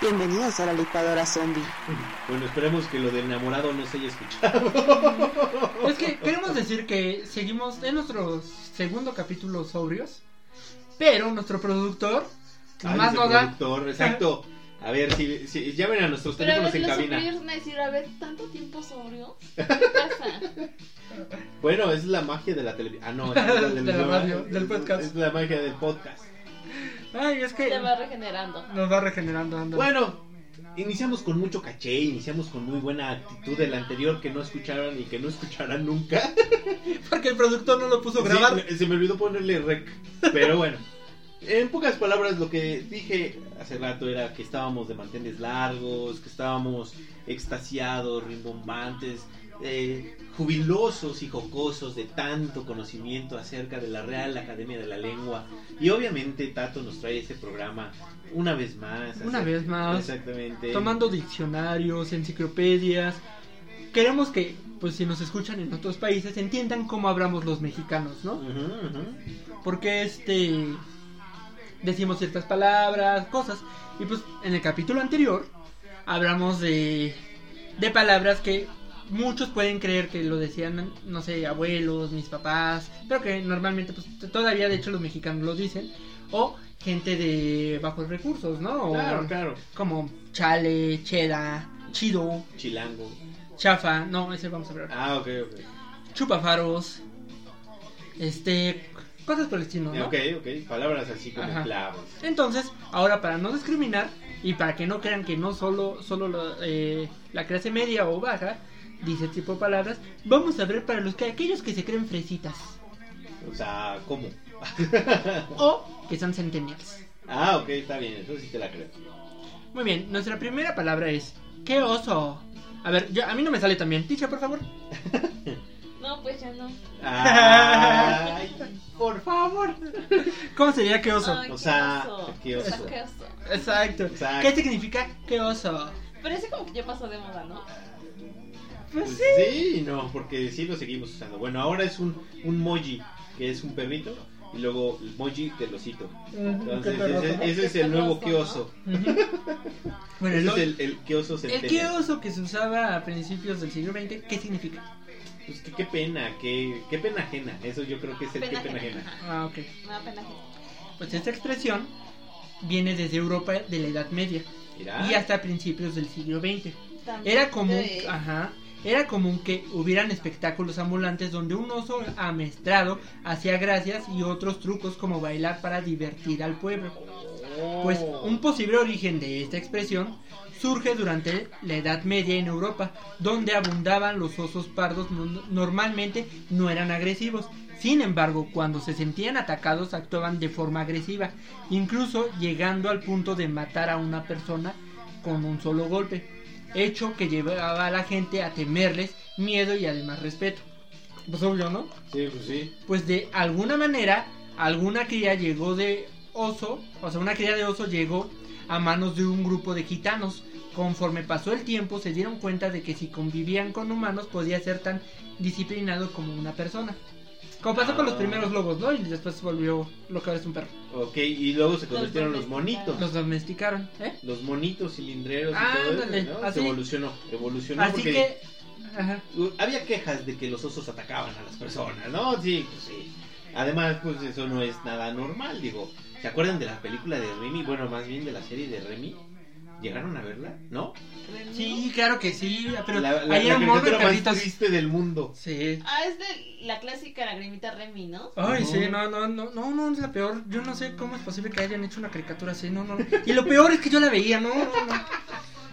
Bienvenidos a la licuadora zombie. Bueno, esperemos que lo del enamorado no se haya escuchado. Es que queremos decir que seguimos en nuestro segundo capítulo sobrios, pero nuestro productor Ay, más nos da. productor, exacto. A ver, si, si llamen a nuestros Pero a teléfonos ver, en los cabina. superiores van a decir, a ver, ¿tanto tiempo sobrio? ¿Qué pasa? Bueno, es la magia de la televisión. Ah, no, es la, De la radio, del podcast. Es la magia del podcast. Ay, es que Se va regenerando. nos va regenerando. anda. Bueno, iniciamos con mucho caché, iniciamos con muy buena actitud del anterior que no escucharon y que no escucharán nunca. Porque el productor no lo puso a grabar. Sí, se me olvidó ponerle rec. Pero bueno, en pocas palabras lo que dije hace rato era que estábamos de manteles largos, que estábamos extasiados, rimbombantes, eh, jubilosos y jocosos de tanto conocimiento acerca de la Real Academia de la Lengua. Y obviamente Tato nos trae ese programa una vez más. Una vez más. Exactamente. Tomando diccionarios, enciclopedias. Queremos que, pues si nos escuchan en otros países, entiendan cómo hablamos los mexicanos, ¿no? Porque este decimos ciertas palabras, cosas. Y pues en el capítulo anterior hablamos de, de palabras que muchos pueden creer que lo decían, no sé, abuelos, mis papás, pero que normalmente pues todavía de hecho los mexicanos lo dicen. O gente de bajos recursos, ¿no? O Claro, claro. Como chale, cheda, chido, Chilango. chafa, no, ese vamos a ver. Ah, ok, ok. Chupafaros, este, cosas por el estilo, ¿no? Ok, ok. Palabras así como Ajá. claves. Entonces, ahora para no discriminar y para que no crean que no solo, solo la, eh, la clase media o baja dice tipo de palabras, vamos a ver para los que aquellos que se creen fresitas O sea, ¿cómo? o que son centennials. Ah, ok, está bien, eso sí te la creo. Muy bien, nuestra primera palabra es qué oso. A ver, yo, a mí no me sale también. Ticha, por favor. No, pues ya no. Ay, por favor. ¿Cómo sería qué oso? Ay, O qué sea, oso. qué oso. qué oso. Exacto. Exacto. ¿Qué significa qué oso? Parece como que ya pasó de moda, ¿no? Pues Pues sí. sí, no, porque sí lo seguimos usando. Bueno, ahora es un, un moji, que es un perrito, y luego el moji del osito. Entonces, ese, ¿no? ese es el nuevo queoso. Ujú. Bueno, Ese el, es el, el queoso el centennial. qué oso que se usaba a principios del siglo XX, ¿qué significa? Pues que qué pena, qué, qué pena ajena. Eso yo creo que es el Pena qué pena ajena. Ah, ok. Pena ajena. Pues esta expresión viene desde Europa de la Edad Media Mira. y hasta principios del siglo XX. También Era común, de- ajá, era común que hubieran espectáculos ambulantes donde un oso amestrado hacía gracias y otros trucos como bailar para divertir al pueblo. Pues un posible origen de esta expresión surge durante la Edad Media en Europa, donde abundaban los osos pardos, no- normalmente no eran agresivos. Sin embargo, cuando se sentían atacados actuaban de forma agresiva, incluso llegando al punto de matar a una persona con un solo golpe, hecho que llevaba a la gente a temerles miedo y además respeto. Pues obvio, ¿no? Sí, pues sí. pues de alguna manera alguna cría llegó de oso, o sea, una cría de oso llegó a manos de un grupo de gitanos. Conforme pasó el tiempo se dieron cuenta de que si convivían con humanos podía ser tan disciplinado como una persona. Como pasó con los Ah. primeros lobos, ¿no? Y después se volvió lo que ahora es un perro. Ok, y luego se Los convirtieron los domesticaron. monitos. Los domesticaron, ¿eh? Los monitos cilindreros y todo Ándale, eso, ¿no? así. Se evolucionó, evolucionó Así porque que... Ajá. había quejas de que los osos atacaban a las personas, ¿no? Sí, pues sí. Además, pues eso no es nada normal, digo. ¿Se acuerdan de la película de Remy? Bueno, más bien de la serie de Remy. ¿Llegaron a verla? ¿No? Sí, claro que sí, pero la, la, ahí la un mono de más triste del mundo. Sí. Ah, es de la clásica lagrimita Remy, ¿no? Ay, Ujú. sí, no, no, no, no, no, es la peor. Yo no sé cómo es posible que hayan hecho una caricatura así, no, no. Y lo peor es que yo la veía, no, no, no.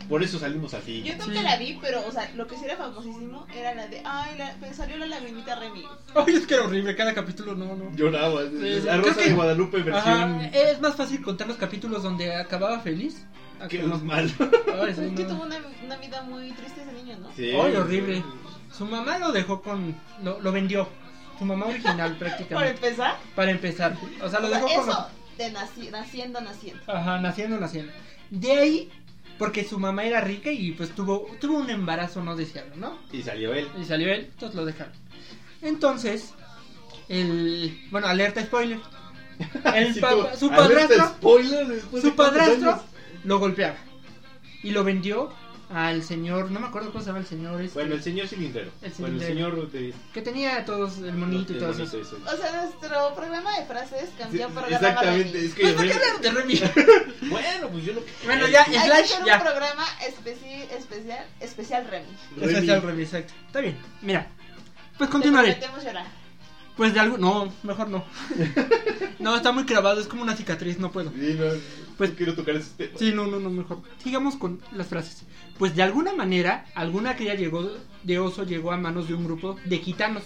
Por eso salimos así. Yo nunca Sí. la vi, pero, o sea, lo que sí era famosísimo era la de, ay, la, salió la lagrimita Remy. Ay, es que era horrible, cada capítulo, no, no. Lloraba. Sí, sí. La Rosa que- de Guadalupe versión. Ajá, es más fácil contar los capítulos donde acababa feliz. Los malos. Ay, sí, Que no. tuvo una, una vida muy triste ese niño, ¿no? Sí. Ay, horrible. Su mamá lo dejó con. Lo, lo vendió. Su mamá original, Para prácticamente. empezar, Para empezar. O sea, lo o sea, dejó con. eso de naci- naciendo, naciendo. Ajá, naciendo, naciendo. De ahí porque su mamá era rica y pues tuvo, tuvo un embarazo no deseado, ¿no? Y salió él. Y salió él, entonces lo dejaron. Entonces, el. Bueno, alerta spoiler. El Sí, su alerta padrastro, spoiler después de su padrastro años. Lo golpeaba. Y lo vendió al señor, no me acuerdo cómo se llama el señor este, Bueno, el señor cilindrero. El Bueno, el cilindrero. señor de... que tenía todos el monito y todo eso. ese. O sea, nuestro programa de frases cambió Sí, por Exactamente, es que... Pues, ¿por qué hablaron de Remy? Bueno, pues yo lo... Bueno, ya, Hay que hacer ya. un programa especi- especial, especial Remy. Remy. Especial Remy, exacto. Está bien, mira. Pues Te continuaré. prometemos llorar. Pues de algo. No, mejor no. No, está muy clavado, es como una cicatriz, no puedo. Sí, no, Pues- pues quiero tocar ese tema. Sí, no, no, no, mejor. Sigamos con las frases. Pues de alguna manera, alguna cría llegó de oso llegó a manos de un grupo de gitanos.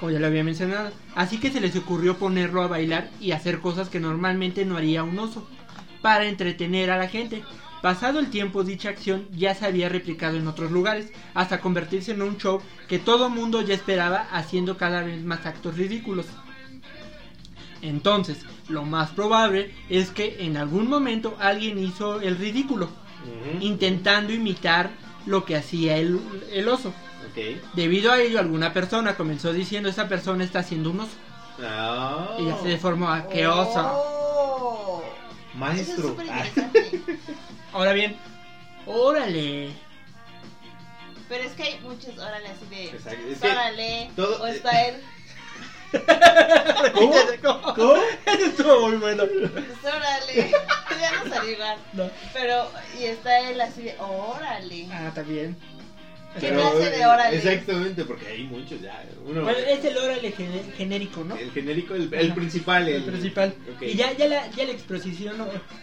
Como ya lo había mencionado. Así que se les ocurrió ponerlo a bailar y hacer cosas que normalmente no haría un oso. Para entretener a la gente. Pasado el tiempo, dicha acción ya se había replicado en otros lugares, hasta convertirse en un show que todo mundo ya esperaba, haciendo cada vez más actos ridículos. Entonces, lo más probable es que en algún momento alguien hizo el ridículo, intentando imitar lo que hacía el, el oso. Debido a ello, alguna persona comenzó diciendo, esa persona está haciendo un oso. Ah. Y ya se deformó a qué oso. Oh. Eso es Ah. Ahora bien, órale. Pero es que hay muchos, órale, así de. Exacto, es que Órale. todo- O está él. ¿Cómo? ¿Cómo? ¿Cómo? Eso estuvo muy bueno. Pues órale. ya no salió igual. No. Pero, y está él así de, órale. Ah, está bien. ¿Qué Pero, clase de órale? Exactamente, porque hay muchos ya. Uno, Bueno, es el órale genérico, ¿no? el genérico, el, el principal. El, El principal. Ok. Y ya, ya, la, ya la exposición,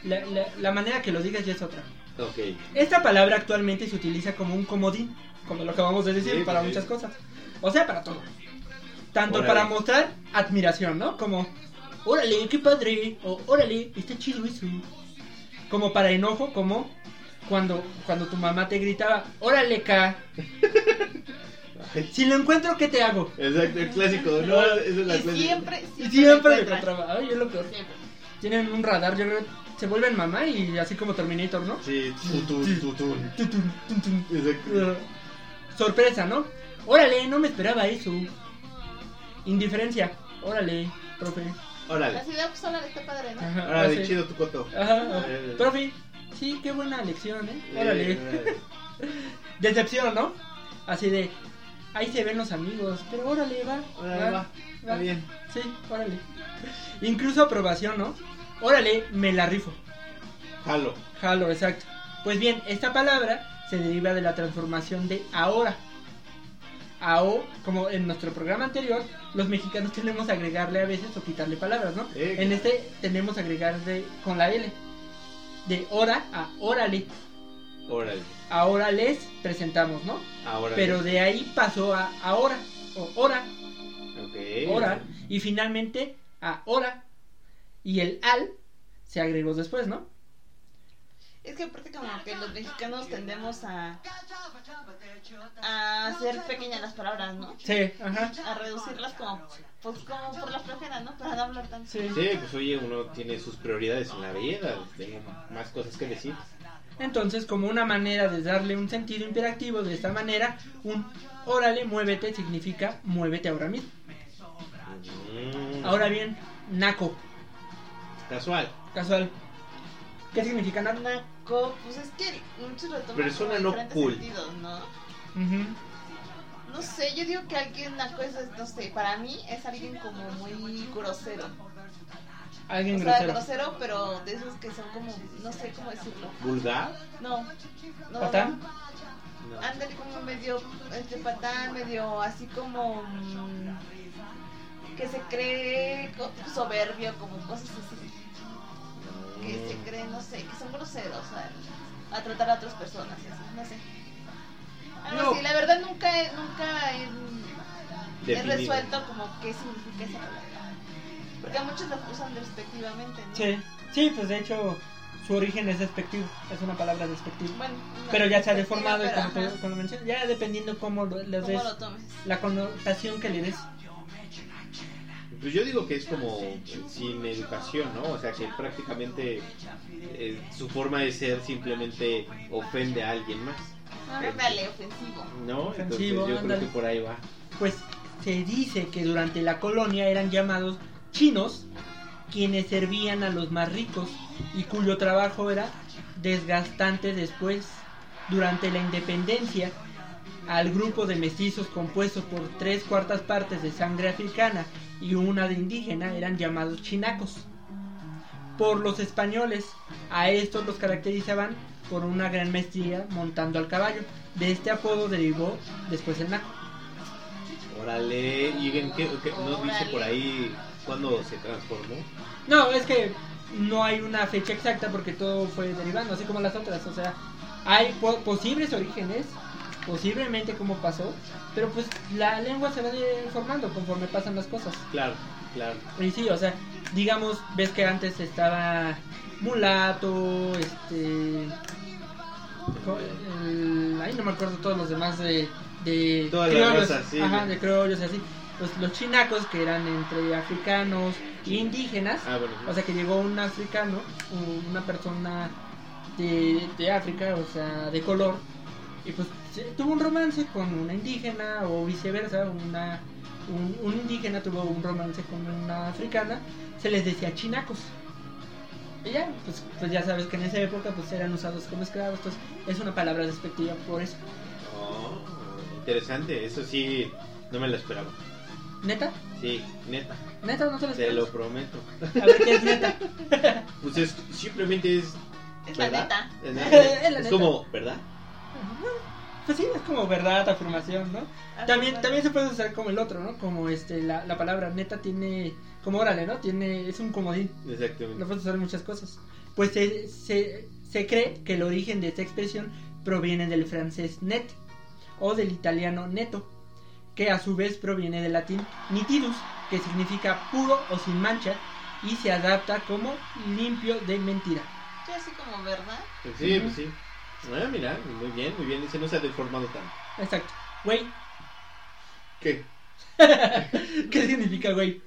la, la, la manera que lo digas ya es otra. Ok. Esta palabra actualmente se utiliza como un comodín, como lo acabamos de decir, Sí, para sí. muchas cosas. O sea, para todo. Tanto Órale. para mostrar admiración, ¿no? Como, órale, qué padre, o órale, está chido eso. Como para enojo, como cuando, cuando tu mamá te gritaba, órale. Ay, Si lo encuentro, ¿qué te hago? Exacto, el clásico. No, esa es la Y clásica. siempre, siempre, siempre encuentran. encontraba. Ay, es lo peor. Siempre. Tienen un radar, yo creo, se vuelven mamá y así como Terminator, ¿no? Sí, tutun, tutun. Tutun, tutun. Exacto. Sorpresa, ¿no? Órale, no me esperaba eso. Indiferencia. Órale, profe. Órale. Así de, pues órale, está padre, ¿no? Ajá, Órale, chido tu coto. Ajá. Profe, sí, qué buena lección, ¿eh? Órale. Decepción, ¿no? Así de, ahí se ven los amigos, pero órale, va. Órale, va. Está bien. Sí, órale. Incluso aprobación, ¿no? Órale, me la rifo. Jalo. Jalo, exacto. Pues bien, esta palabra se deriva de la transformación de ahora. AO, como en nuestro programa anterior, los mexicanos tenemos que agregarle a veces o quitarle palabras, ¿no? Eh, En este tenemos que agregarle con la L. De hora a órale. Órale. Ahora les presentamos, ¿no? Ahora. Pero de ahí pasó a ahora o hora, Ok. hora y finalmente a hora. Y el al se agregó después, ¿no? Es que aparte como que los mexicanos tendemos a a hacer pequeñas las palabras, ¿no? Sí, ajá. A reducirlas como pues como por la flojera, ¿no? Para no hablar tanto. Sí. Sí, pues oye, uno tiene sus prioridades en la vida. Tengo más cosas que decir. Entonces, como una manera de darle un sentido imperativo de esta manera, un órale, muévete significa muévete ahora mismo. Mm, Ahora bien, naco, Casual. casual. ¿Qué significa naco? Pues es que muchos lo toman Persona como no cool. sentidos, ¿no? No sé, yo digo que alguien naco es, no sé, para mí es alguien como muy grosero. Alguien o sea, grosero. grosero, pero de esos que son como, no sé cómo decirlo. ¿Vulgar? No, no. ¿Patán? no. Ándale como medio, este patán, medio así como mm, que se cree soberbio, como cosas así. Que se cree, no sé, que son groseros a, a tratar a otras personas, y así, no sé. Algo No. así, la verdad nunca he, nunca he, he Definido. resuelto como qué significa esa palabra. Porque a muchos la usan despectivamente, ¿no? Sí, sí, pues de hecho su origen es despectivo, es una palabra despectiva. Bueno, Pero ya se ha deformado y pero, como, te- ajá, como mencioné, ya dependiendo cómo lo, les des ¿Cómo lo tomes? la connotación que le des. Pues yo digo que es como sin educación, ¿no? O sea, que prácticamente eh, su forma de ser simplemente ofende a alguien más, Ándale, ofensivo. ¿no? Entonces Ofensivo, yo creo que por ahí va. Pues se dice que durante la colonia eran llamados chinos quienes servían a los más ricos y cuyo trabajo era desgastante después. Durante la independencia, al grupo de mestizos compuestos por tres cuartas partes de sangre africana y una de indígena eran llamados chinacos. Por los españoles, a estos los caracterizaban por una gran maestría montando al caballo. De este apodo derivó después el naco. Órale, ¿y en qué, qué- no dice por ahí cuándo se transformó? No, es que no hay una fecha exacta porque todo fue derivando, así como las otras. O sea, hay po- posibles orígenes, posiblemente cómo pasó, pero pues la lengua se va formando conforme pasan las cosas. Claro, claro. Y sí, o sea, digamos, ves que antes estaba mulato, este... el- Ahí no me acuerdo todos los demás de... de Todas las sí. Ajá, de criollos y así. Pues los chinacos, que eran entre africanos e indígenas, Ah, bueno. o sea que llegó un africano, un- una persona de, de África, o sea, de color, y pues tuvo un romance con una indígena o viceversa, una, un, un indígena tuvo un romance con una africana, se les decía chinacos. Y ya, pues, pues ya sabes que en esa época pues eran usados como esclavos, entonces es una palabra despectiva por eso. Oh, interesante, eso sí, no me lo esperaba. ¿Neta? Sí, neta, ¿Neta no te lo te lo esperas? prometo. A ver qué es neta. Pues es, simplemente es. Es la neta. Es, Es la es neta. como, ¿verdad? Pues sí, es como verdad, afirmación, ¿no? También, Afirmación. también se puede usar como el otro, ¿no? Como este, la, la palabra neta tiene, como órale, ¿no? Tiene, es un comodín, lo Exactamente. puedes usar en muchas cosas. Pues se, se, se cree que el origen de esta expresión proviene del francés net o del italiano neto, que a su vez proviene del latín nitidus, que significa puro o sin mancha y se adapta como limpio de mentira. Sí, así como verdad. Pues sí, pues sí. Ah, mira, muy bien, muy bien. Ese no se ha deformado tanto. Exacto. Güey, ¿Qué? ¿qué significa güey?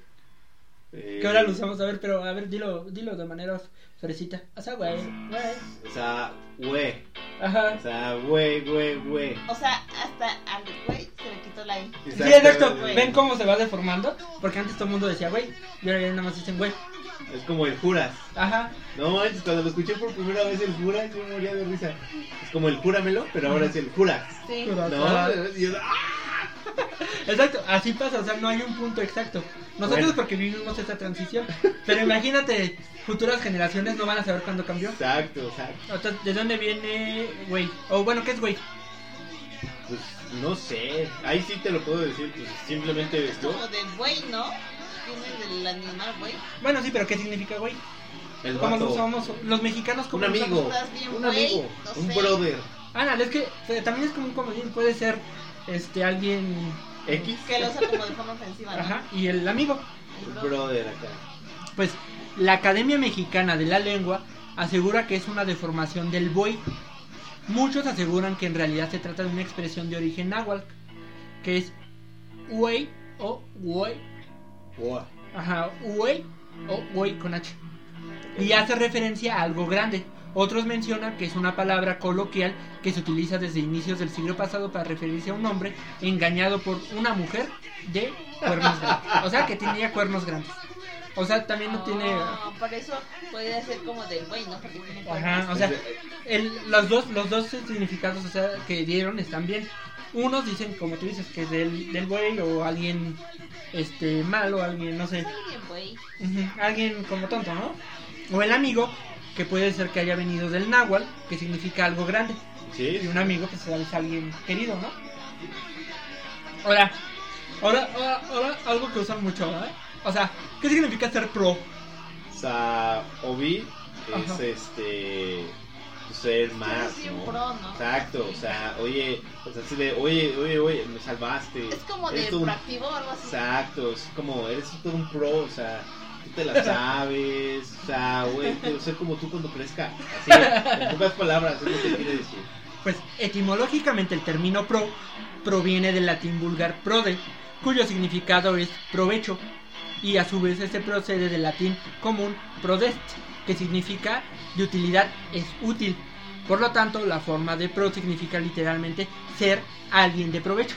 Eh, Que ahora lo usamos, a ver, pero a ver, dilo, dilo de manera fresita. O sea, güey, güey. O sea, güey. Ajá. O sea, güey, güey, güey. O sea, hasta al güey se le quitó la I. Sí, exacto. güey. ¿Ven cómo se va deformando? Porque antes todo el mundo decía güey, y ahora ya nada más dicen güey. Es como el Juras. Ajá. No manches, cuando lo escuché por primera vez el Juras, yo me moría de risa. Es como el Júramelo, pero ahora es el Juras. Sí. No, yo, ¡ah! Exacto, así pasa, o sea, no hay un punto exacto. Nosotros Bueno. porque vivimos esta transición, pero imagínate, futuras generaciones no van a saber cuándo cambió. Exacto, exacto. O sea, ¿De dónde viene güey? O bueno, ¿qué es güey? Pues no sé. Ahí sí te lo puedo decir. Pues simplemente Es yo. como del güey, ¿no? Del animal güey. Bueno, sí, pero ¿qué significa güey? El ¿Cómo lo usamos? Los mexicanos, ¿cómo Un amigo. Bien, Un güey, amigo. no Un sé. brother. Ándale, es que eh, también es como un comodín, puede ser este alguien X. Que lo usa como de forma ofensiva, ¿no? Ajá, y el amigo. El brother acá. Pues la Academia Mexicana de la Lengua asegura que es una deformación del buey. Muchos aseguran que en realidad se trata de una expresión de origen náhuatl, que es güey o güey, Buah. ajá, güey o güey con H. Y hace referencia a algo grande. Otros mencionan que es una palabra coloquial que se utiliza desde inicios del siglo pasado para referirse a un hombre engañado por una mujer de cuernos grandes. O sea, que tenía cuernos grandes. O sea, también no tiene... Ah, por eso puede ser como del güey, ¿no? Porque tiene Ajá, o sea, el- los dos los dos significados o sea, que dieron están bien. Unos dicen, como tú dices, que es del, del güey o alguien este malo, alguien, no sé, Alguien, güey. ujú, alguien como tonto, ¿no? O el amigo, que puede ser que haya venido del náhuatl, que significa algo grande. Sí. Y un amigo, pues es alguien querido, ¿no? Ahora, ahora, ahora, ahora algo que usan mucho, ¿eh? O sea, ¿qué significa ser pro? O sea, Obi es Ajá. este. Ser más, Sí, un ¿no? pro, ¿no? Exacto, o sea, oye, así de, oye, oye, oye, me salvaste. Es como de Eres todo un- proactivo o algo así. Exacto, es como, eres todo un pro, o sea, tú te la sabes, o sea, güey, quiero ser como tú cuando crezca. Así, en pocas palabras, es lo que quiere decir. Pues etimológicamente el término pro proviene del latín vulgar prode, cuyo significado es provecho, y a su vez este procede del latín común prodest, que significa de utilidad es útil. Por lo tanto, la forma de pro significa literalmente ser alguien de provecho.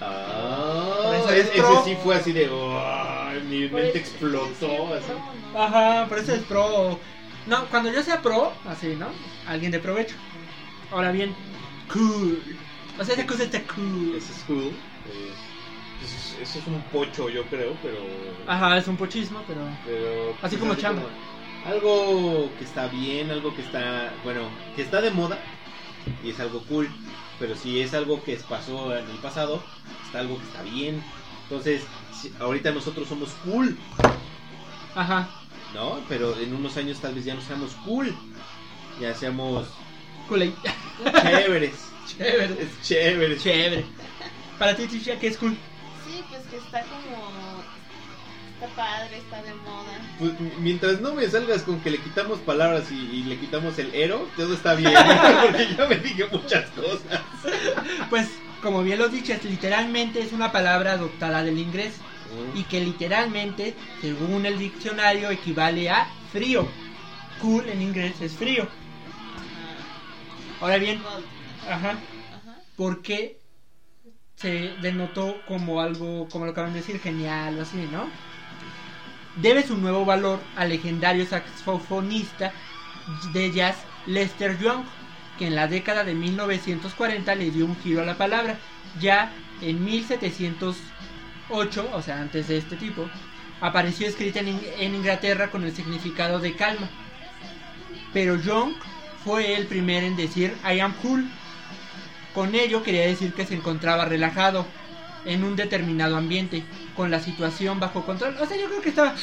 Ah, eso es- es ese pro. sí fue así de. "Ay, mi Por mente eso- explotó. Ajá, por eso es pro. No, cuando yo sea pro, así, ¿no? Alguien de provecho. Ahora bien, cool. O sea, esa cosa está cool. Ese es cool. eh, Eso es, eso es un pocho, yo creo, pero. Ajá, es un pochismo, pero. pero Así pues, como chamba. Algo que está bien, algo que está. Bueno, que está de moda y es algo cool. Pero si es algo que pasó en el pasado, está algo que está bien. Entonces, ahorita nosotros somos cool, Ajá, ¿no? Pero en unos años tal vez ya no seamos cool. Ya seamos cool. chéveres. Chévere. es chévere. Chévere. Para ti, Tisha, ¿qué es cool? Sí, pues que está como. Está padre, está de moda. Pues, mientras no me salgas con que le quitamos palabras y, y le quitamos el ero, todo está bien. porque ya me dije muchas cosas. Pues, como bien lo dices, literalmente es una palabra adoptada del inglés y que literalmente, según el diccionario, equivale a frío. Cool en inglés es frío. Ahora bien, Ajá. ¿por qué se denotó como algo, como lo acaban de decir, genial o así, ¿no? Debe su nuevo valor al legendario saxofonista de jazz Lester Young, que en la década de 1940 le dio un giro a la palabra. Ya en 1708, o sea, antes de este tipo, apareció escrita en, en Inglaterra con el significado de calma. Pero Young fue el primero en decir I am cool. Con ello quería decir que se encontraba relajado en un determinado ambiente, con la situación bajo control. O sea, yo creo que estaba...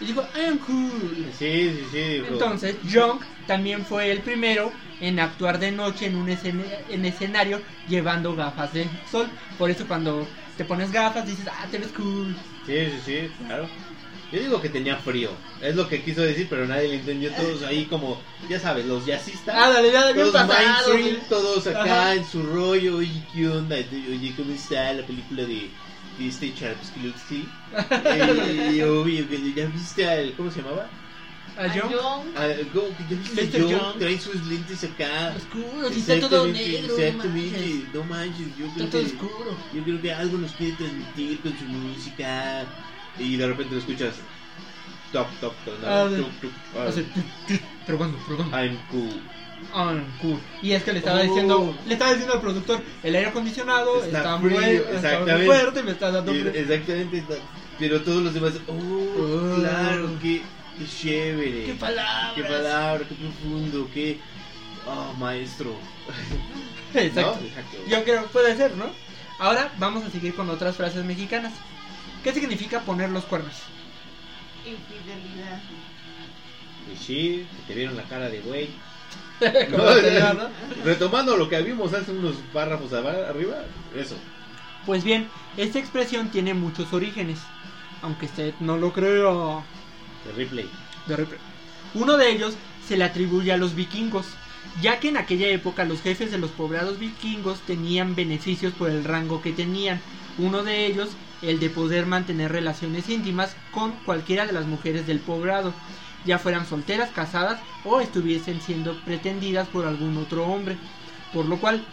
Y dijo, I am cool. Sí, sí, sí. Entonces, Young también fue el primero en actuar de noche en un escena- en escenario llevando gafas de sol. Por eso cuando te pones gafas dices, ah, te ves cool. Sí, sí, sí, claro. Yo digo que tenía frío. Es lo que quiso decir, pero nadie le entendió. Todos ahí como, ya sabes, los jazzistas. Ah, dale, dale, bien todos mainstream, todos acá Ajá. en su rollo. Oye, ¿qué onda? Oye, ¿cómo está la película de, de este Charpsky? eh, obvio, que ya viste al. ¿Cómo se llamaba? A A Young, Young. Ah, ¿cómo que ya viste Mr. Young? Young. Trae sus lentes acá. oscuro, si está todo Exactamente, negro. no Exactamente, manches. no manches. Yo creo Está todo que- oscuro. Yo creo que algo nos quiere transmitir con su música. Y de repente lo escuchas. Top, top, top. Ah, ah, probando, probando. I'm cool. Ah, cool. Y es que le estaba Oh. diciendo, le estaba diciendo al productor, el aire acondicionado Está está, muy, está muy fuerte, me está dando exactamente. está- Pero todos los demás. Oh, Oh. claro, qué, qué chévere. ¡Qué palabras! Qué palabra, qué profundo, qué. Oh, maestro. Exacto. ¿No? Exacto. Yo creo, puede ser, ¿no? Ahora vamos a seguir con otras frases mexicanas. ¿Qué significa poner los cuernos? Infidelidad. Y sí, te vieron la cara de güey. No, se llama, ¿no? Retomando lo que vimos hace unos párrafos arriba, eso. Pues bien, esta expresión tiene muchos orígenes, aunque usted no lo crea. De replay. De repente. Uno de ellos se le atribuye a los vikingos, ya que en aquella época los jefes de los poblados vikingos tenían beneficios por el rango que tenían. Uno de ellos, el de poder mantener relaciones íntimas con cualquiera de las mujeres del poblado, ya fueran solteras, casadas o estuviesen siendo pretendidas por algún otro hombre. Por lo cual,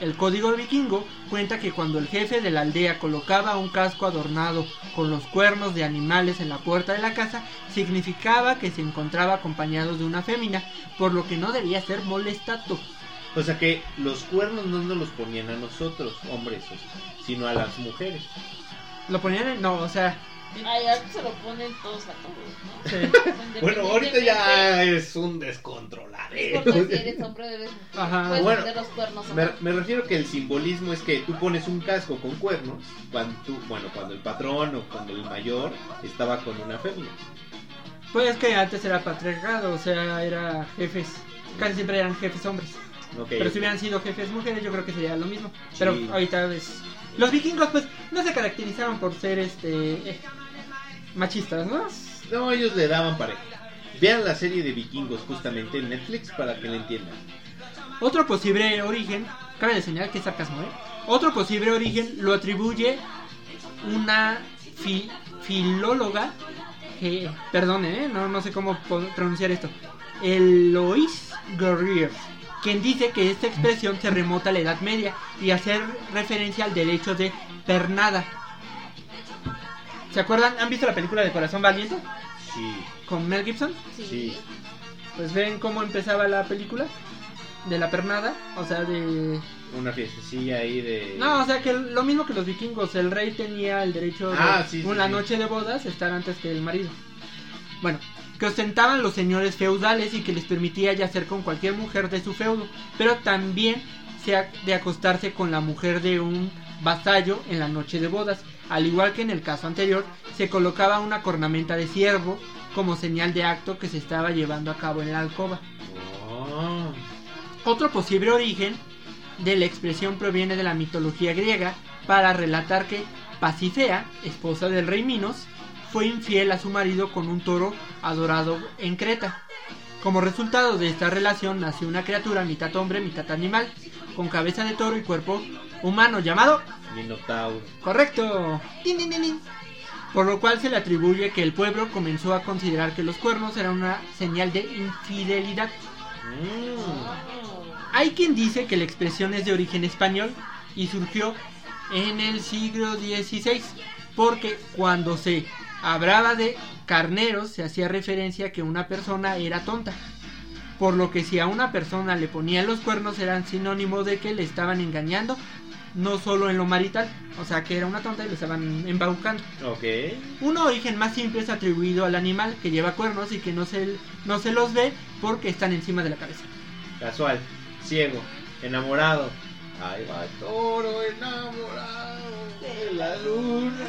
el código vikingo cuenta que cuando el jefe de la aldea colocaba un casco adornado con los cuernos de animales en la puerta de la casa, significaba que se encontraba acompañado de una fémina, por lo que no debía ser molestado. O sea que los cuernos no nos los ponían a nosotros, hombres, sino a las mujeres. Lo ponían en... No, o sea... Ay, se lo ponen todos a todos, ¿no? sí. Bueno, ahorita ya es un descontroladero. Porque si eres hombre debes Ajá. Bueno, los cuernos me refiero que el simbolismo es que tú pones un casco con cuernos cuando tú, bueno, cuando el patrón o cuando el mayor estaba con una fémina. Pues es que antes era patriarcado, o sea, era jefes. Casi siempre eran jefes hombres. Pero si hubieran sido jefes mujeres, yo creo que sería lo mismo. Pero ahorita es. Los vikingos, pues, no se caracterizaron por ser este. eh, machistas, ¿no? No, ellos le daban pareja. Vean la serie de vikingos justamente en Netflix para que la entiendan. Otro posible origen, cabe de señalar que es sarcasmo, ¿eh? Otro posible origen lo atribuye una fi- filóloga, que, perdone, ¿eh? no, no sé cómo pronunciar esto, Eloise Guerrier, quien dice que esta expresión se remota a la Edad Media y hacer referencia al derecho de pernada. ¿Se acuerdan? ¿Han visto la película de Corazón Valiente Sí, con Mel Gibson? Sí. sí. Pues ven cómo empezaba la película de la pernada, o sea, de... Una fiestecilla ahí de. No, o sea, que lo mismo que los vikingos, el rey tenía el derecho de Ah, sí, sí, una sí. noche de bodas estar antes que el marido. Bueno, que ostentaban los señores feudales y que les permitía yacer con cualquier mujer de su feudo, pero también de acostarse con la mujer de un vasallo en la noche de bodas. Al igual que en el caso anterior, se colocaba una cornamenta de ciervo como señal de acto que se estaba llevando a cabo en la alcoba. Oh. Otro posible origen de la expresión proviene de la mitología griega para relatar que Pasifea, esposa del rey Minos, fue infiel a su marido con un toro adorado en Creta. Como resultado de esta relación nació una criatura mitad hombre, mitad animal, con cabeza de toro y cuerpo humano llamado Minotauro. Correcto. Por lo cual se le atribuye que el pueblo comenzó a considerar que los cuernos eran una señal de infidelidad. Mm. Hay quien dice que la expresión es de origen español y surgió en el siglo XVI, porque cuando se hablaba de carneros se hacía referencia a que una persona era tonta. Por lo que si a una persona le ponían los cuernos eran sinónimo de que le estaban engañando, no solo en lo marital, o sea que era una tonta y le estaban embaucando. Ok. Un origen más simple es atribuido al animal que lleva cuernos y que no se, no se los ve porque están encima de la cabeza. Casual. Ciego. Enamorado. Ahí va el toro enamorado de la luna.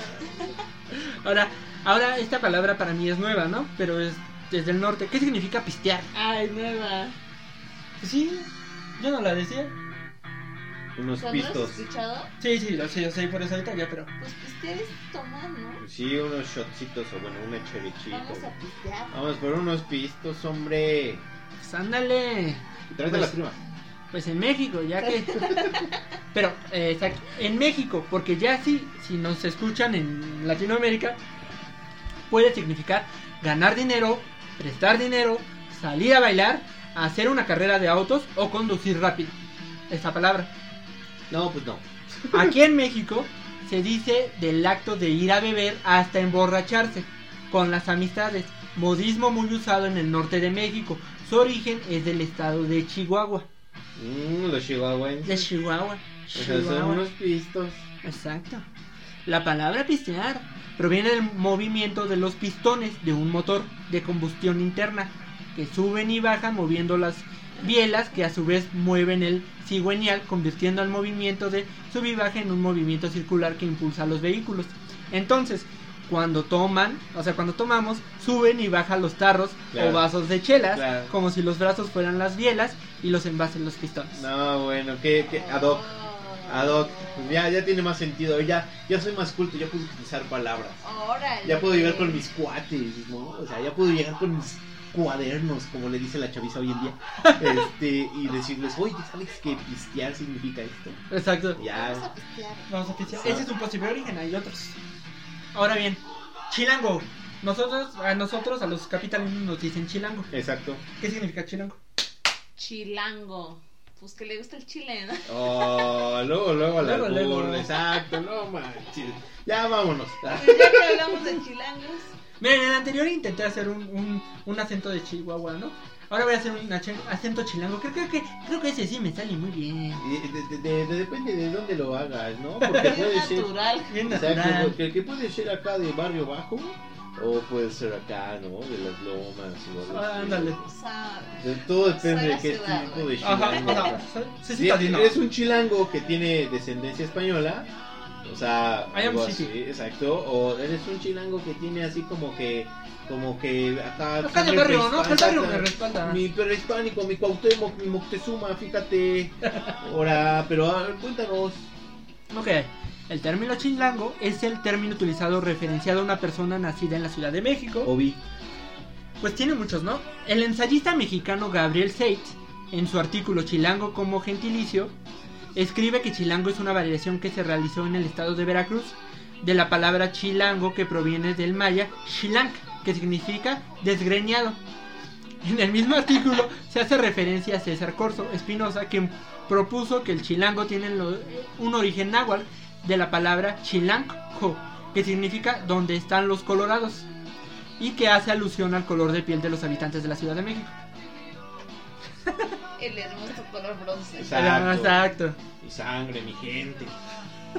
Ahora, ahora esta palabra para mí es nueva, ¿no? Pero es desde el norte. ¿Qué significa pistear? Ay, nueva. Pues sí, yo no la decía. Unos ¿Cuándo lo has pistos. escuchado? Sí, sí, lo sé, yo sé por eso ahorita ya, pero... Pues pistear es tomar, ¿no? Sí, unos shotcitos o bueno, una cherichita. Vamos a pistear. Vamos por unos pistos, hombre. Pues ándale. Tráete Pues- la prima. Pues en México, ya que... Pero, eh, exacto, en México, porque ya si, si nos escuchan en Latinoamérica, puede significar ganar dinero, prestar dinero, salir a bailar, hacer una carrera de autos o conducir rápido. Esta palabra. No, pues no. Aquí en México se dice del acto de ir a beber hasta emborracharse con las amistades, modismo muy usado en el norte de México. Su origen es del estado de Chihuahua. Mmm, los chihuahuenses. De Chihuahua. O sea, son unos pistos. Exacto. La palabra pistear proviene del movimiento de los pistones de un motor de combustión interna que suben y bajan moviendo las bielas que a su vez mueven el cigüeñal convirtiendo el movimiento de sub y baja en un movimiento circular que impulsa a los vehículos. Entonces, cuando toman, o sea, cuando tomamos, suben y bajan los tarros Claro. o vasos de chelas, Claro. como si los brazos fueran las bielas y los envases los pistones. No, bueno, que, que ad hoc. Ad hoc. Pues ya, ya tiene más sentido. Ya, ya soy más culto, ya puedo utilizar palabras. Órale. Ya puedo llegar con mis cuates, ¿no? O sea, ya puedo llegar con mis cuadernos, como le dice la chaviza hoy en día. Este, y decirles, oye, ¿sabes que pistear significa esto? Exacto. Ya. Vamos a pistear. Vamos a pistear. Ese es un posible origen, hay otros. Ahora bien, chilango. Nosotros, a nosotros, a los capitalinos nos dicen chilango. Exacto. ¿Qué significa chilango? Chilango. Pues que le gusta el chile, ¿no? Oh, luego, luego la Luego, luego. burla, Exacto, no manches. Ya vámonos. Ya que hablamos de chilangos. Miren, en el anterior intenté hacer un, un, un acento de Chihuahua, ¿no? Ahora voy a hacer un acento chilango. Creo, creo que, creo que ese sí me sale muy bien. De- de- de- de- depende de dónde lo hagas, ¿no? Porque puede ser. Natural. Bien Exacto, natural. porque que puede ser acá de barrio bajo o puede ser acá, ¿no? De las lomas o algo Ah, así. ándale. De- todo depende de qué ciudad, tipo de Ajá, chilango. ajá. Sí, sí, Si eres un chilango que tiene descendencia española, o sea, I am algo city. así, exacto, o eres un chilango que tiene así como que como que acá Acá barrio, ¿no? Que el barrio me respalda. Mi prehispánico, mi Cuauhtémoc, mi Moctezuma, fíjate. Ahora, pero a ver, cuéntanos. Ok, el término chilango es el término utilizado referenciado a una persona nacida en la Ciudad de México. Obi. Pues tiene muchos, ¿no? El ensayista mexicano Gabriel Seitz, en su artículo Chilango como gentilicio, escribe que chilango es una variación que se realizó en el estado de Veracruz de la palabra chilango que proviene del maya chilanc, que significa desgreñado. En el mismo artículo se hace referencia a César Corso Espinosa, quien propuso que el chilango tiene lo- un origen náhuatl de la palabra chilanco, que significa donde están los colorados, y que hace alusión al color de piel de los habitantes de la Ciudad de México. El hermoso color bronce. Exacto. Exacto. Y sangre, mi gente.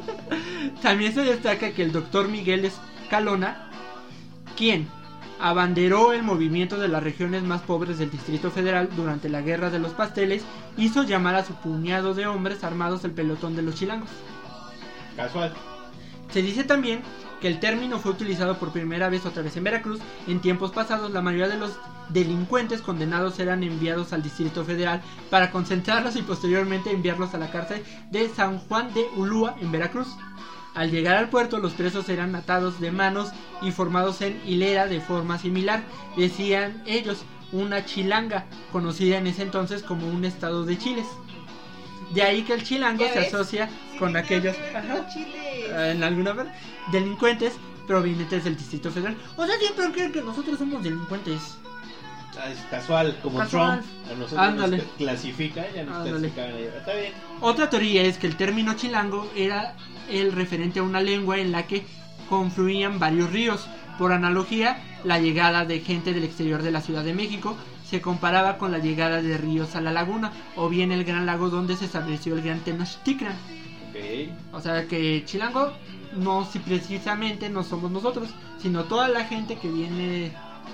También se destaca que el doctor Miguel Escalona, quien abanderó el movimiento de las regiones más pobres del Distrito Federal durante la Guerra de los Pasteles, hizo llamar a su puñado de hombres armados el pelotón de los chilangos. Casual. Se dice también que el término fue utilizado por primera vez otra vez en Veracruz. En tiempos pasados, la mayoría de los delincuentes condenados eran enviados al Distrito Federal para concentrarlos y posteriormente enviarlos a la cárcel de San Juan de Ulúa en Veracruz. Al llegar al puerto, los presos eran atados de manos y formados en hilera de forma similar. Decían ellos una chilanga, conocida en ese entonces como un estado de chiles. De ahí que el chilango ¿Ya se ves? asocia Sí, con aquellos ajá, en alguna vez delincuentes provenientes del Distrito Federal. O sea, siempre creen que nosotros somos delincuentes. Ah, es casual, como Casual. Trump. A nosotros Ándale. nos clasifica, ya nos Ándale. clasifican. Está bien. Otra teoría es que el término chilango era el referente a una lengua en la que confluían varios ríos. Por analogía, la llegada de gente del exterior de la Ciudad de México se comparaba con la llegada de ríos a la laguna o bien el gran lago donde se estableció el gran Tenochtitlan. Ok. O sea que Chilango no si precisamente no somos nosotros, sino toda la gente que viene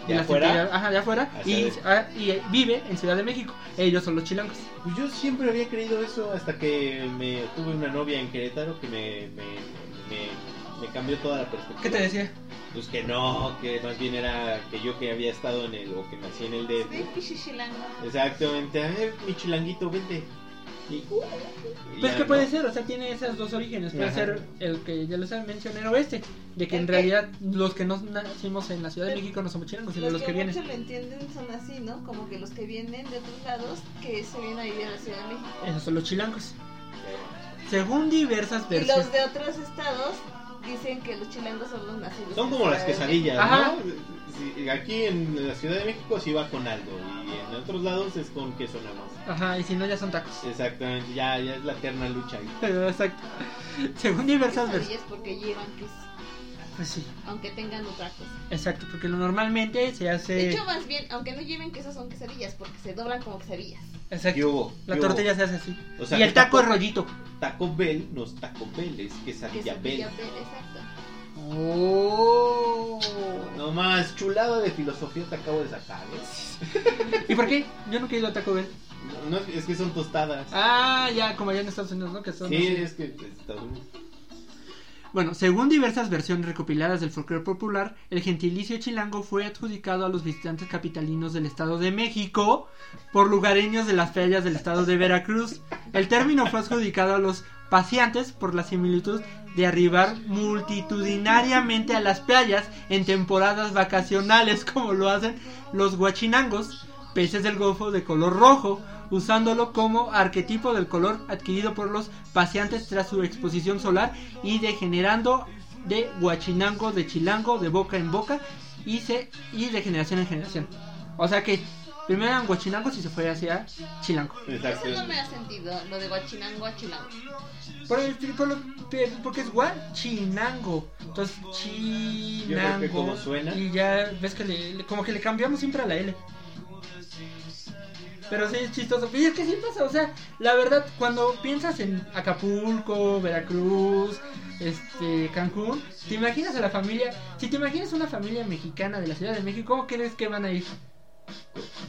¿De afuera? ajá, de afuera Hacia y, de- ah, y vive en Ciudad de México. Ellos son los chilangos. Pues yo siempre había creído eso hasta que me tuve una novia en Querétaro que me, me, me, me cambió toda la perspectiva. decía? Pues que no, que más bien era que yo que había estado en el, o que nací en el Sí, DF. pichichilango. Exactamente, a ver, mi chilanguito, vente. Y, y Pues que ¿no? puede ser, o sea, tiene esas dos orígenes. Puede Ajá. ser el que ya les mencioné o este, de que en El que- realidad los que no nacimos en la Ciudad de Pero México no somos chilangos, sino Los, los que, que vienen. muchos lo entienden son así, ¿no? Como que los que vienen de otros lados que se vienen a vivir a la Ciudad de México. Esos son los chilangos. Según diversas Y versiones. los de otros estados dicen que los chilangos son los nacidos. Son como las quesadillas, Ajá. ¿no? Aquí en la Ciudad de México sí va con algo y en otros lados es con queso nada más. Ajá, y si no ya son tacos. Exactamente, ya, ya es la eterna lucha ahí. Exacto. Según diversas versiones. Quesadillas porque llevan queso, Pues sí. aunque tengan otra cosa. Exacto, porque lo normalmente se hace. De hecho, más bien, aunque no lleven queso, son quesadillas porque se doblan como quesadillas. Exacto. ¿Qué hubo? La ¿Qué hubo? tortilla se hace así. O sea, y el que taco es taco- rollito. Taco Bell no es Taco Bell, es quesadilla Bell. Quesadilla Bell, exacto. Oh. No más, chulada de filosofía te acabo de sacar, ¿eh? ¿Y por qué? Yo nunca he ido a Taco Bell. No, es que son tostadas. Ah, ya, como allá en Estados Unidos, ¿no? Que son sí, así. es que Estados Unidos. Bueno, según diversas versiones recopiladas del folclore popular, el gentilicio chilango fue adjudicado a los visitantes capitalinos del Estado de México por lugareños de las playas del Estado de Veracruz. El término fue adjudicado a los paseantes por la similitud de arribar multitudinariamente a las playas en temporadas vacacionales como lo hacen los guachinangos, peces del golfo de color rojo, usándolo como arquetipo del color adquirido por los paseantes tras su exposición solar y degenerando de guachinango, de chilango, de boca en boca y, se, y de generación en generación. O sea que primero eran guachinangos y se fue hacia chilango. Exacto. Eso no me ha sentido, lo de guachinango a chilango. Por el- por lo- porque es guachinango. Entonces, Yo creo que chinango. como suena. Y ya ves que le, le- como que le cambiamos siempre a la L. Pero sí es chistoso. Y es que sí pasa, o sea, la verdad, cuando piensas en Acapulco, Veracruz, este, Cancún, te imaginas a la familia. Si te imaginas una familia mexicana de la Ciudad de México, ¿cómo crees que van a ir?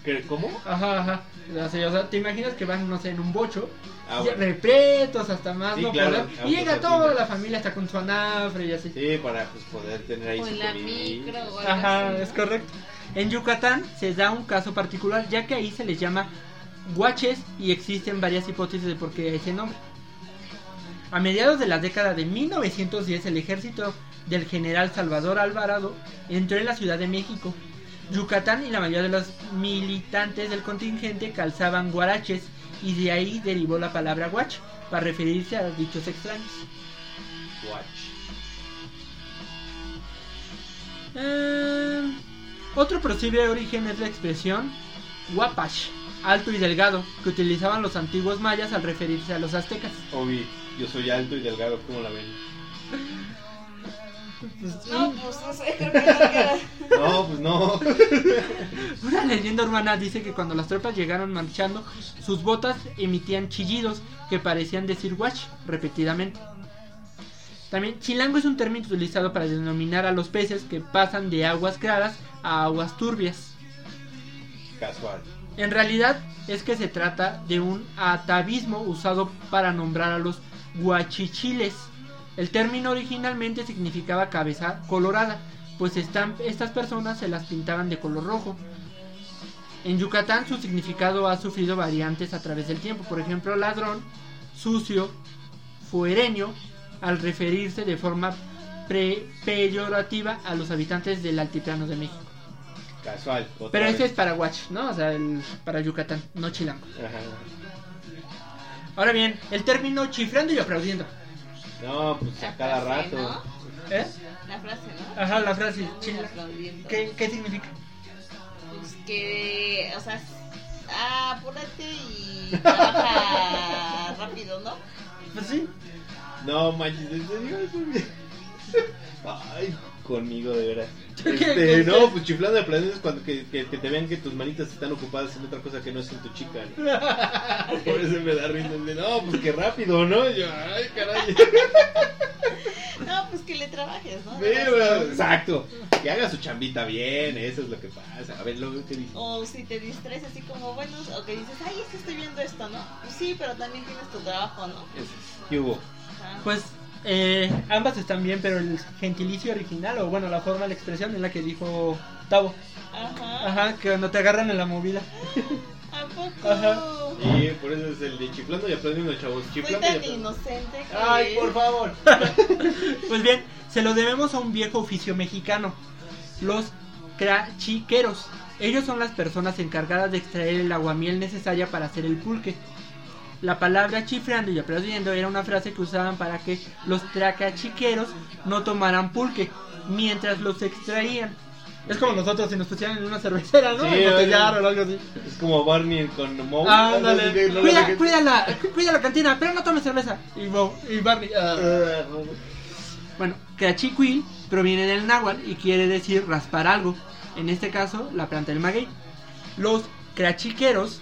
¿Qué- ¿Cómo? Ajá, ajá. O sea, te imaginas que van, no sé, en un bocho, Ah, bueno. repletos hasta más Sí, no claro, poder, y llega toda la familia hasta con su anafre y así. Sí, para pues, poder tener ahí O su la micro o Ajá, así, ¿no? es correcto. En Yucatán se da un caso particular, ya que ahí se les llama guaches y existen varias hipótesis de por qué ese nombre. A mediados de la década de 1910, el ejército del general Salvador Alvarado entró en la Ciudad de México. Yucatán y la mayoría de los militantes del contingente calzaban guaraches y de ahí derivó la palabra guach para referirse a dichos extraños. Watch. Eh, otro posible origen es la expresión guapash, alto y delgado, que utilizaban los antiguos mayas al referirse a los aztecas. Obi, yo soy alto y delgado, ¿cómo la ven? No, pues no sé, creo que no queda. No, pues no. Una leyenda urbana dice que cuando las tropas llegaron marchando, sus botas emitían chillidos que parecían decir watch repetidamente. También chilango es un término utilizado para denominar a los peces que pasan de aguas claras a aguas turbias. Casual. En realidad es que se trata de un atavismo usado para nombrar a los guachichiles. El término originalmente significaba cabeza colorada, pues están- estas personas se las pintaban de color rojo. En Yucatán su significado ha sufrido variantes a través del tiempo, por ejemplo ladrón, sucio, fuereño, al referirse de forma pre- peyorativa a los habitantes del altiplano de México. Casual. Pero vez. ese es para Watch, ¿no? O sea, el- para Yucatán, no chilango. Ajá. Ahora bien, el término chiflando y aplaudiendo. No, pues a cada frase, rato. ¿no? ¿Eh? La frase, ¿no? Ajá, la frase. ¿Qué, ¿Qué significa? Pues que, o sea, ah, apúrate y trabaja rápido, ¿no? Pues sí. No, manches, ¿en serio? Ay, conmigo de veras. Este, ¿Con no, pues chiflando de aplaudiendo es cuando que, que, que te vean que tus manitas están ocupadas en otra cosa que no es en tu chica. ¿no? Por eso me da risa no, pues que rápido, ¿no? Yo, ay, caray. No, pues que le trabajes, ¿no? Mira, Exacto. Que haga su chambita bien, eso es lo que pasa. A ver, luego que dice. O si te distraes así como, bueno, o que dices, ay, es que estoy viendo esto, ¿no? Pues sí, pero también tienes tu trabajo, ¿no? ¿Qué hubo? Pues eh, ambas están bien, pero el gentilicio original, o bueno, la forma, la expresión es la que dijo Tavo. Ajá. Ajá, que cuando te agarran en la movida. ¿A poco? Ajá. Y por eso es el de chiflando y aplaudiendo, chavos. Fui Chiflando y tan aplaudiendo. inocente que... Ay, por favor. Pues bien, se lo debemos a un viejo oficio mexicano, los crachiqueros. Ellos son las personas encargadas de extraer el aguamiel necesaria para hacer el pulque. La palabra chiflando y aplaudiendo era una frase que usaban para que los tracachiqueros no tomaran pulque mientras los extraían. Es como nosotros si nos pusieran en una cervecera, ¿no? Sí, Embotellar oye. o algo así. Es como Barney con Moe. Así que no Cuida, cuida, la, cuida la cantina, pero no tomes cerveza. Y Barney. ah. Ah, Bueno, Crachiquil proviene del náhuatl y quiere decir raspar algo. En este caso, la planta del maguey. Los crachiqueros,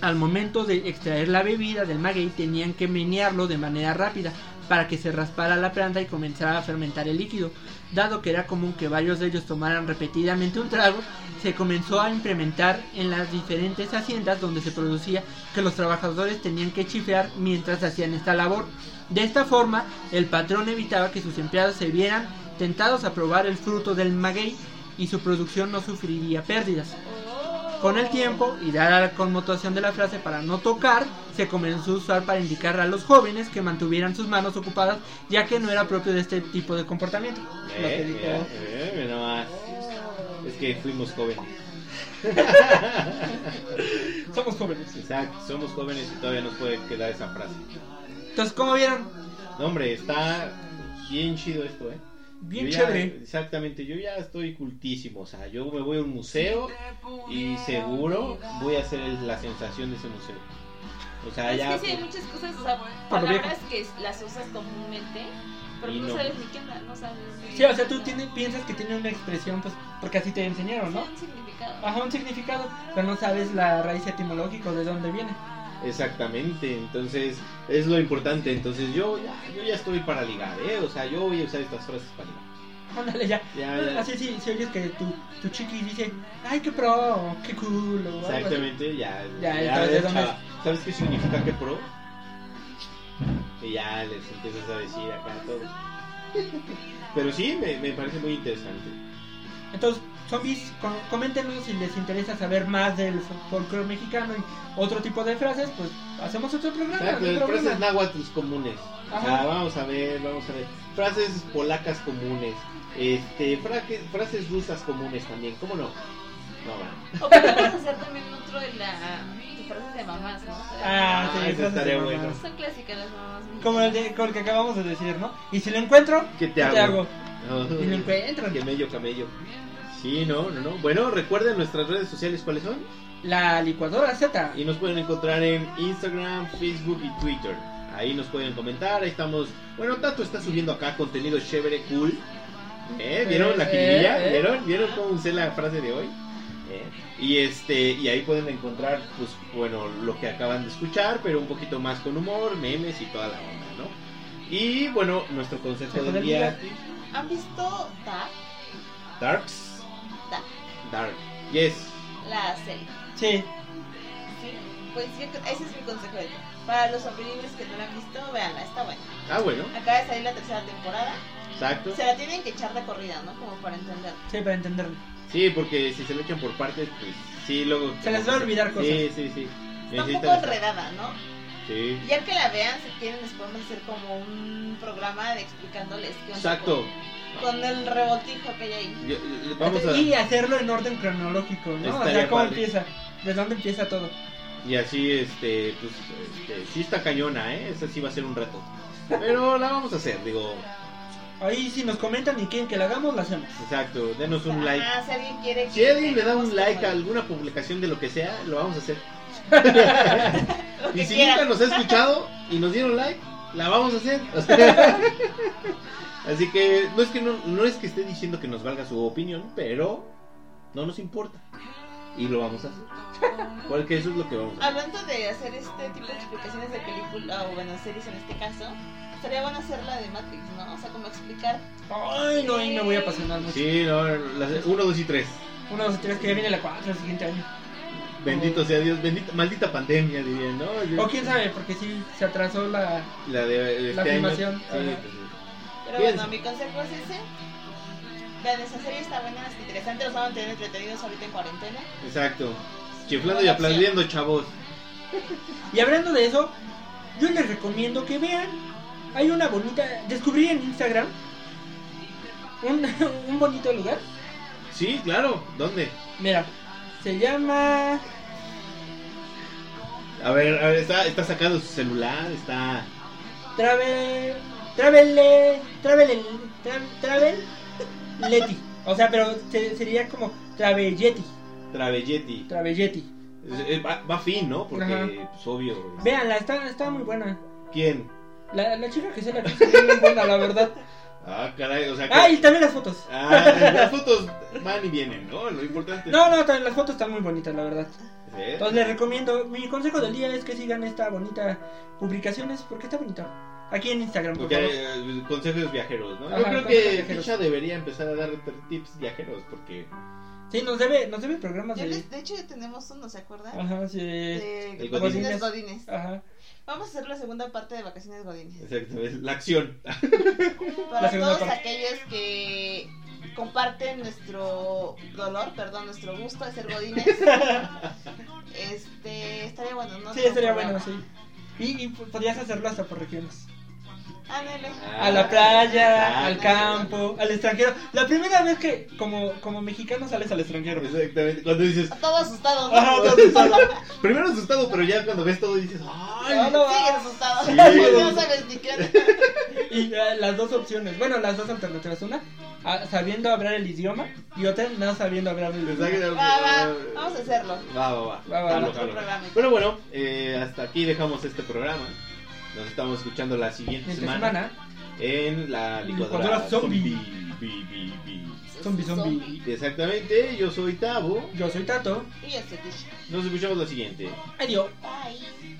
al momento de extraer la bebida del maguey, tenían que menearlo de manera rápida para que se raspara la planta y comenzara a fermentar el líquido. Dado que era común que varios de ellos tomaran repetidamente un trago, se comenzó a implementar en las diferentes haciendas donde se producía que los trabajadores tenían que chifear mientras hacían esta labor. De esta forma, el patrón evitaba que sus empleados se vieran tentados a probar el fruto del maguey y su producción no sufriría pérdidas. Con el tiempo, y dada la connotación de la frase para no tocar, se comenzó a usar para indicar a los jóvenes que mantuvieran sus manos ocupadas, ya que no era propio de este tipo de comportamiento. Lo que Eh, dijo- eh, nomás. Es que fuimos jóvenes. Somos jóvenes. Exacto, somos jóvenes y todavía nos puede quedar esa frase. Entonces, ¿cómo vieron? No, hombre, está bien chido esto, ¿eh? Bien Yo ya- chévere. exactamente, yo ya estoy cultísimo. O sea, yo me voy a un museo y seguro voy a el- la sensación de ese museo. O sea, Es ya. que sí hay muchas cosas, o sea, palabras que las usas comúnmente, pero no, no. sabes ni qué onda, no sabes ni... Sí, o sea, tú tienes, piensas que tiene una expresión, pues, porque así te enseñaron, ¿no? Sí, un significado. Ajá, un significado, pero no sabes la raíz etimológica de dónde viene. Exactamente, entonces es lo importante. Entonces yo ya, yo ya estoy para ligar, ¿eh? O sea, yo voy a usar estas frases para ligar. Ándale, ya. Ya, ya. Así sí, si oyes que tu, tu chiqui dice, ay, qué pro, qué cool. o algo así. Exactamente, ya. Ya, ¿de dónde chava, ¿Sabes qué significa que pro? Y ya les empiezas a decir acá todo. Pero sí, me, me parece muy interesante. Entonces, zombies, com- coméntenos si les interesa saber más del fol- folclore mexicano y otro tipo de frases, pues hacemos otro programa. Frases náhuatl comunes. O sea, Ajá. vamos a ver, vamos a ver. Frases polacas comunes. Este, frases rusas comunes también, ¿cómo no? No, va. O podemos hacer también otro de la frases de mamás, ¿no? Ah, sí, frases de estaría bueno. Son clásicas las mamás. Como el, de, como el que acabamos de decir, ¿no? Y si lo encuentro, ¿Qué te hago? No. Y lo encuentran. Camello, camello. Sí, no, no, no. Bueno, recuerden nuestras redes sociales cuáles son. La licuadora Z. Y nos pueden encontrar en Instagram, Facebook y Twitter. Ahí nos pueden comentar, ahí estamos. Bueno, Tato está subiendo acá contenido chévere, cool. ¿Eh? ¿Vieron la Eh, jiribilla? eh, eh. ¿Vieron? ¿Vieron cómo usé la frase de hoy? ¿Eh? Y este, y ahí pueden encontrar, pues, bueno, lo que acaban de escuchar, pero un poquito más con humor, memes y toda la onda, ¿no? Y bueno, nuestro consejo del día. ¿Han visto Dark? Darks. Dark, Dark. Yes. la serie. Sí. Sí, pues yo creo- ese es mi consejo de. Para los sobrevivientes que no la han visto, véanla, está buena. Ah, bueno, Acaba de salir la tercera temporada. exacto. Se la tienen que echar de corrida, ¿no? Como para entender. Sí, para entenderlo. Sí, porque si se lo echan por partes, pues sí, luego... Se les va a olvidar cosas. Sí, sí, sí. Está un poco enredada, ¿no? Sí. Ya que la vean, si quieren, les podemos hacer como un programa de explicándoles qué onda Exacto. Con, con el revoltijo que hay ahí. Yo- yo- vamos a... Y hacerlo en orden cronológico, ¿no? O Estaría sea, cómo padre. empieza. ¿De dónde empieza todo? Y así, este, pues, este, sí está cañona, ¿eh? Esa sí va a ser un reto. Pero la vamos a hacer, digo, Ahí si nos comentan y quieren que la hagamos, la hacemos. exacto, denos un like. Ah, si alguien quiere Si alguien le da un like a alguna publicación de lo que sea, lo vamos a hacer. Y si quiera. nunca nos ha escuchado y nos dieron like, la vamos a hacer. Así que no es que no, no es que esté diciendo que nos valga su opinión, pero no nos importa. Y lo vamos a hacer. Porque eso es lo que vamos a hacer. Hablando de hacer este tipo de explicaciones de película, o bueno, series en este caso, sería bueno hacer la de Matrix, ¿no? O sea, como explicar. Ay, no, ahí me voy a apasionar mucho. Sí, no, las 1, 2 y 3. Uno, dos, tres, que ya viene la cuatro el siguiente año. Bendito sea Dios, bendita, maldita pandemia, dirían, ¿no? O quién sabe, porque sí se atrasó la. La de este La año. filmación, Sí, pues sí. Pero Bien. bueno, mi consejo es ese. Vean, esa serie está buena, es interesante, los van a mantener entretenidos ahorita en cuarentena. Exacto. Chiflando y aplaudiendo, chavos. Y hablando de eso, yo les recomiendo que vean. Hay una bonita. Descubrí en Instagram un, un bonito lugar. Sí, claro. ¿Dónde? Mira, se llama. A ver, a ver, está, está sacando su celular, está... Travel. Travel. Travel. Travel. Leti. O sea, pero se- sería como Travelletti. Travelletti. Travelletti. Es- es- Va, va fin, ¿no? Porque, Ajá. pues, obvio. es- Véanla, está, está muy buena. ¿Quién? La, la chica que se la quiso es muy buena, la verdad. Ah, caray, o sea que... Ah, y también las fotos. Ah, las fotos van y vienen, ¿no? Lo importante No, no, las fotos están muy bonitas, la verdad. Sí. Entonces les recomiendo, mi consejo del día es que sigan esta bonita publicaciones porque está bonita. Aquí en Instagram, por Porque, favor. eh, consejos viajeros, ¿no? Yo Ajá, creo consejos que. Ficha debería empezar a dar tips viajeros porque... Sí, nos debe, nos debe programas de... les- de hecho, ya tenemos uno, ¿se acuerdan? Ajá, sí. De El. Godines. Ajá. Vamos a hacer la segunda parte de vacaciones Godines. Exacto, es la acción. La Para segunda todos parte. aquellos que comparten nuestro dolor, perdón, nuestro gusto de ser Godines. este, estaría bueno, ¿no? Sí, estaría programa. bueno, sí. Y, y podrías hacerlo hasta por regiones. Ándale. A la playa, Ah, al campo, al extranjero. La primera vez que como, como mexicano sales al extranjero. Exactamente. Cuando dices... Todo asustado, ¿no? Ajá, todo asustado. Primero asustado, pero ya cuando ves todo dices... ¡Ay! No, no, Sigues asustado. Sí. no sabes ni qué. Y eh, las dos opciones, bueno, las dos alternativas. Una, ah, sabiendo hablar el idioma. Y otra, no sabiendo hablar el idioma. Exacto. Va, va, vamos a hacerlo. Va, va, va. Va, va, va. Pero bueno, eh, hasta aquí dejamos este programa. Nos estamos escuchando la siguiente semana, semana, en la licuadora, Licuadora zombie. Bi, bi, bi. zombie zombie. Exactamente, yo soy Tavo. Yo soy Tato. Y yo soy. Nos escuchamos la siguiente. Adiós. Bye.